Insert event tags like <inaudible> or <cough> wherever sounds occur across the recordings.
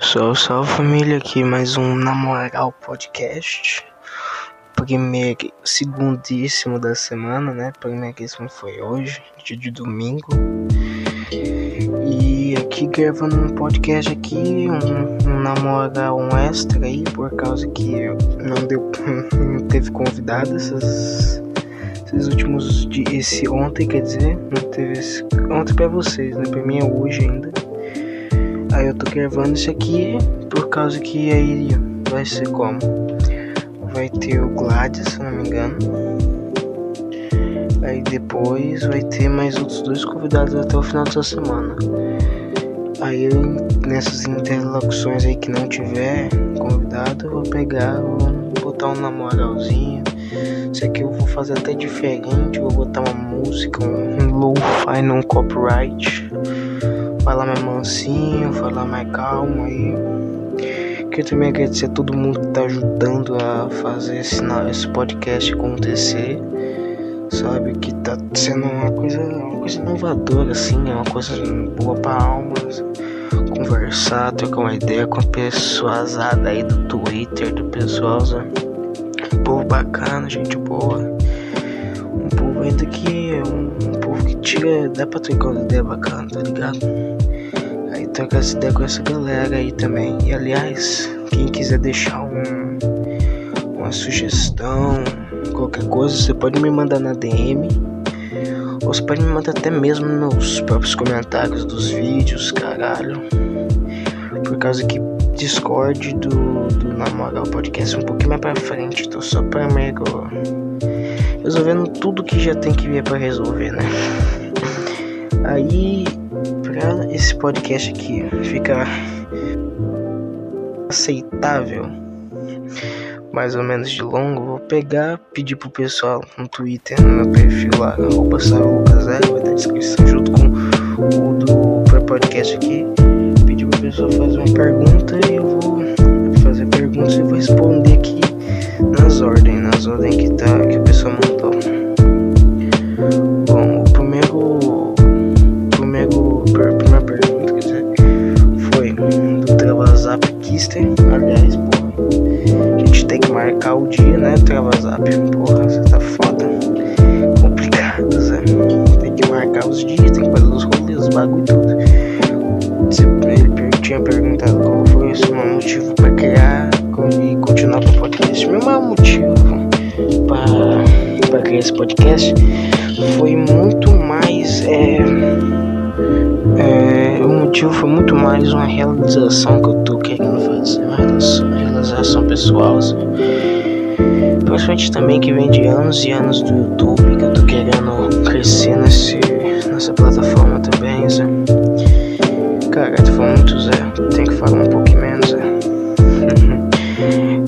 Salve, salve família, aqui mais um Namoral Podcast. Primeiro, segundíssimo da semana, né? Primeiríssimo foi hoje, dia de domingo. E aqui gravando um podcast aqui, um, um um extra aí, por causa que não deu, <laughs> não teve convidado essas, esses últimos dias, esse ontem, quer dizer, não teve esse, ontem pra vocês, né? Pra mim é hoje ainda. Aí eu tô gravando isso aqui por causa que aí vai ser como? Vai ter o Gladys, se não me engano. Aí depois vai ter mais outros dois convidados até o final dessa semana. Aí eu, nessas interlocuções aí que não tiver convidado, eu vou pegar, vou botar um namoralzinho. Isso aqui eu vou fazer até diferente, vou botar uma música, um low-fi não copyright falar mais mansinho, falar mais calmo aí. Queria também agradecer a todo mundo que tá ajudando a fazer esse, esse podcast acontecer. Sabe, que tá sendo uma coisa, uma coisa inovadora, assim, é uma coisa boa pra alma. Conversar, trocar uma ideia com a pessoas aí do Twitter, do pessoal, sabe? Um povo bacana, gente boa. Um povo ainda que é um, um povo que tira. dá pra trocar uma ideia bacana, tá ligado? Trocar essa ideia com essa galera aí também. E aliás, quem quiser deixar um, uma sugestão, qualquer coisa, você pode me mandar na DM. Ou você pode me mandar até mesmo nos próprios comentários dos vídeos, caralho. Por causa que Discord do, do Namoral Podcast um pouquinho mais pra frente. Tô só pra mega resolvendo tudo que já tem que vir pra resolver, né? <laughs> Aí pra esse podcast aqui ficar aceitável, mais ou menos de longo, vou pegar, pedir pro pessoal no Twitter, no meu perfil lá, arroba Lucas vai ter descrição junto com o do podcast aqui. Pedir pro pessoal fazer uma pergunta e eu vou fazer perguntas e vou responder aqui nas ordens, nas ordens que tá, dia, né, Travazap, porra, você tá foda, complicado, Zé, tem que marcar os dias, tem que fazer os rolês, os bagulho tudo. Ele tinha perguntado qual foi o seu motivo pra criar e continuar com o podcast. Meu maior motivo para criar esse podcast foi muito mais. É, é, o motivo foi muito mais uma realização que eu tô querendo fazer. Uma realização pessoal. Assim. Principalmente também que vem de anos e anos do YouTube que eu tô querendo crescer nesse, nessa plataforma também. Zé. Cara, tu falou muito, Zé. Tem que falar um pouquinho menos, Zé. <laughs>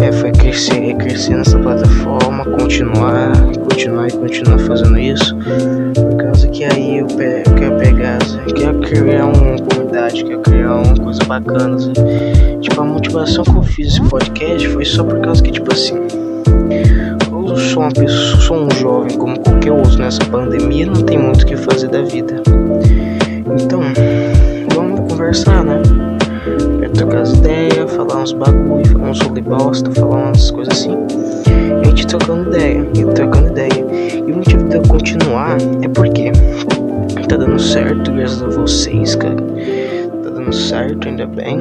é, foi crescer, crescer nessa plataforma, continuar, continuar e continuar fazendo isso. Por causa que aí eu, pe eu quero pegar, Zé. Quero criar uma comunidade, quero criar uma coisa bacana, Zé. Tipo, a motivação que eu fiz esse podcast foi só por causa que, tipo assim. Eu sou uma pessoa, sou um jovem como qualquer outro nessa pandemia, não tem muito o que fazer da vida. Então, vamos conversar, né? É trocar as ideias, falar uns bagulho, falar uns rolê bosta, falar umas coisas assim. E a gente trocando ideia, e trocando ideia. E o motivo de eu continuar é porque tá dando certo, graças a vocês, cara. Tá dando certo, ainda bem.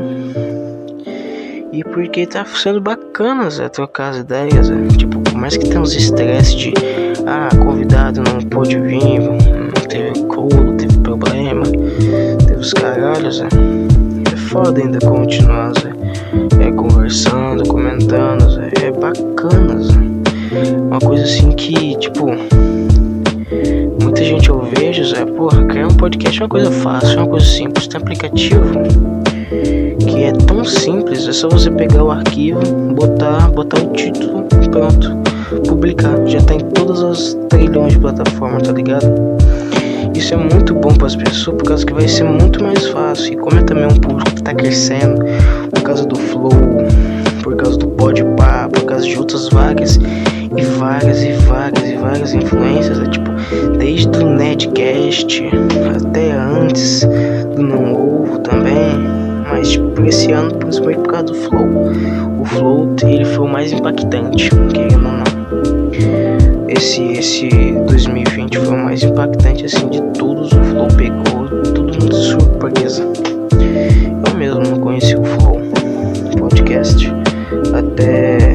E porque tá sendo bacana, Zé, trocar as ideias, Zé. Tipo, por mais que tenha uns estresse de ah, convidado não pôde vir, não teve colo, teve problema, teve os caralhos. É foda ainda continuar, Zé. É conversando, comentando, Zé. É bacana, Zé. Uma coisa assim que, tipo, muita gente eu vejo, Zé, porra, criar um podcast é uma coisa fácil, é uma coisa simples. Tem aplicativo é tão simples, é só você pegar o arquivo, botar, botar o título, pronto, publicar. Já tá em todas as trilhões de plataformas, tá ligado? Isso é muito bom para as pessoas, por causa que vai ser muito mais fácil. E como é também um público que tá crescendo, por causa do flow, por causa do podpah, por causa de outras vagas e várias e várias e várias influências, é tipo, desde o Netcast até antes do Não esse ano, principalmente por causa do Flow. O Flow ele foi o mais impactante, querendo ou não. Esse, esse 2020 foi o mais impactante assim de todos. O Flow pegou todo mundo de surpresa. Eu mesmo não conheci o Flow podcast até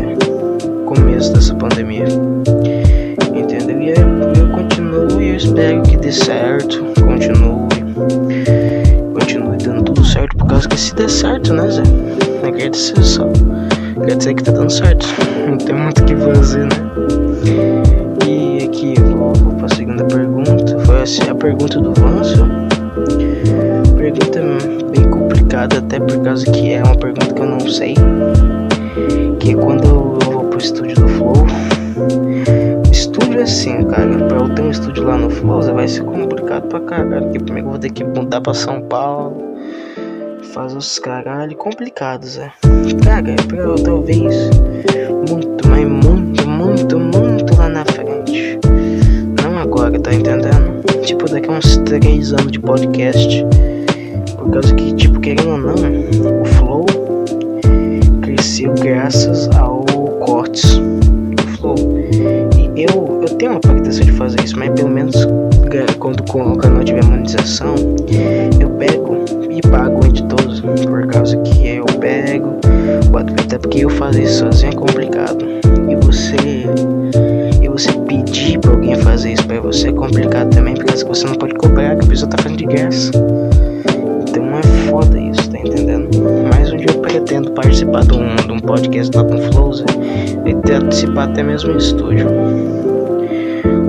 quer dizer só. Quer dizer que tá dando certo. Não tem muito o que fazer, né? E aqui eu vou, vou pra segunda pergunta. Foi assim, a pergunta do Vancio. Pergunta bem complicada, até por causa que é uma pergunta que eu não sei. Que quando eu vou pro estúdio do Flow, estúdio é assim, cara, pra eu ter um estúdio lá no Flow, vai ser complicado pra caralho. Porque primeiro eu vou ter que mudar pra São Paulo, fazer os caralho complicados, é. Cara, pra talvez muito, mas muito, muito, muito lá na frente. Não agora, tá entendendo? Tipo, daqui a uns 3 anos de podcast. Por causa que, tipo, querendo ou não, o Flow cresceu graças ao cortes do Flow. E eu, eu tenho uma pretensão de fazer isso, mas pelo menos quando o canal tiver monetização, eu pego e pago o editor por causa que eu pego, até porque eu fazer sozinho é complicado. E você e você pedir pra alguém fazer isso pra você é complicado também, porque você não pode cobrar que a pessoa tá fazendo de graça. Então é foda isso, tá entendendo? Mas um dia eu pretendo participar de um, de um podcast lá com Flows e participar até mesmo em estúdio.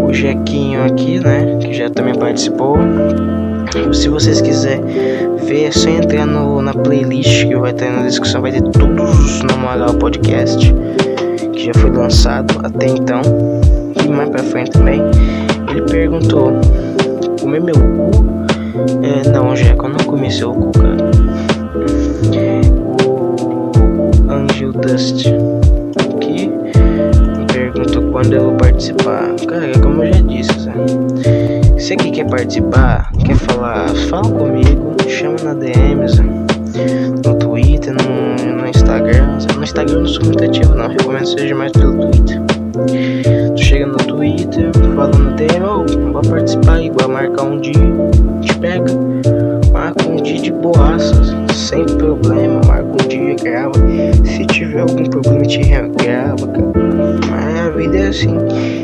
O Jequinho aqui, né, que já também participou. Se vocês quiserem ver, é só entrar no, na playlist que vai estar na descrição. Vai ter todos os Na Moral Podcast que já foi lançado até então. E mais pra frente também. Ele perguntou: Comer meu cu? É, não, Jeco, eu não comi seu cu, cara. O Angel Dust aqui perguntou quando eu vou participar. Cara, como eu já disse, Zé. Você que quer participar, quer falar, fala comigo, chama na DMs, no Twitter, no, no Instagram. No Instagram eu não sou muito ativo não, recomendo seja mais pelo Twitter. Tu chega no Twitter, fala no DM, oh, vai participar igual marcar um dia, te pega, marca um dia de boaças, sem problema, marca um dia, grava. Se tiver algum problema, te grava, cara. Mas a vida é assim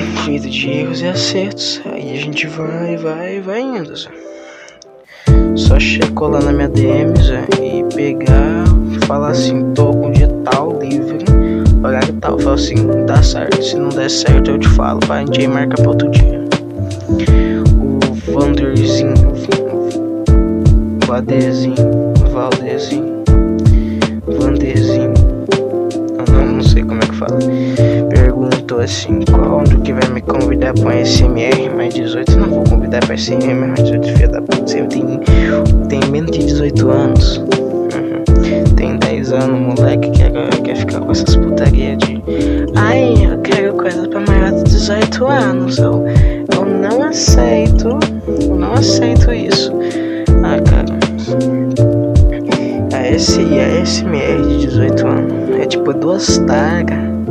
vida de erros e acertos. Aí a gente vai, vai, vai indo. Só chegou lá na minha DM e pegar, falar assim: tô com dia tal livre, horário tal. Fala assim: dá certo. Se não der certo, eu te falo. Vai, a gente marca pra outro dia. O Vanderzinho, o Vadezinho, Valdezinho, Vanderzinho. Não, não sei como é que fala assim, quando que vai me convidar pra um SMR mais 18? Não vou convidar pra SMR mais 18, filha da puta. Você tem, tem menos de 18 anos. Uhum. Tem 10 anos, moleque, que quer, quer ficar com essas putarias de. Ai, eu quero coisa pra maior de 18 anos. Eu, eu não aceito. Eu não aceito isso. Ah, cara. A, S, a SMR de 18 anos é tipo duas tagas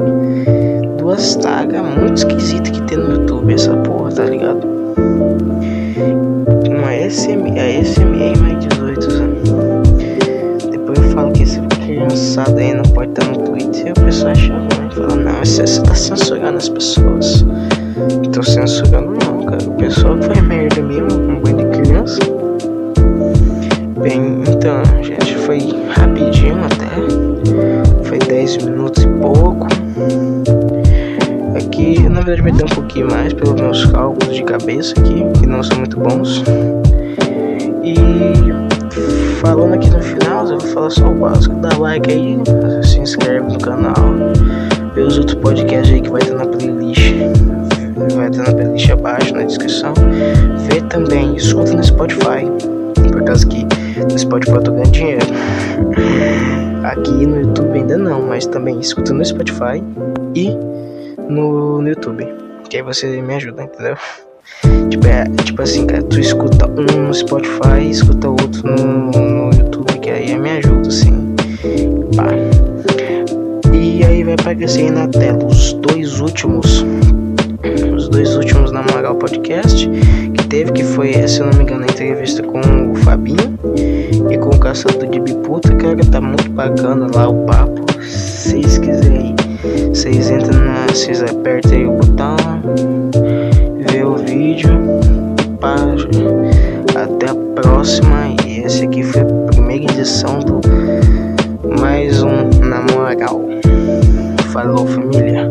duas tagas muito esquisitas que tem no YouTube essa porra, tá ligado? Uma SM, a SMR mais 18 anos. Depois eu falo que esse criançado aí não pode estar no Twitter e o pessoal acha ruim. Fala, não, você, você tá censurando as pessoas. Não tô censurando não, cara. O pessoal faz merda mesmo, um banho de criança. Bem, então, gente, foi rapidinho até. Foi 10 minutos na verdade, vai um pouquinho mais pelos meus cálculos de cabeça aqui, que não são muito bons. E falando aqui no final, eu vou falar só o básico. Dá like aí, se inscreve no canal, vê os outros podcasts aí que vai estar na playlist. Vai estar na playlist abaixo na descrição. Vê também, escuta no Spotify. Por causa que no Spotify eu tô ganhando dinheiro. Aqui no YouTube ainda não, mas também escuta no Spotify e no, no YouTube. Que aí você me ajuda, entendeu? Tipo, é, tipo assim, cara, tu escuta um no Spotify, escuta outro no, no YouTube aí me ajuda sim. Pá. E aí vai aparecer aí na tela os dois últimos. Os dois últimos na moral podcast que teve, que foi, se eu não me engano, a entrevista com o Fabinho e com o Caçador de Biputa, cara, tá muito bacana lá o papo. Se vocês quiserem, vocês entram na. Vocês apertam aí o botão, vê o vídeo. Pá, até a próxima. E esse aqui foi a primeira edição do mais um Na Moral. Falou família.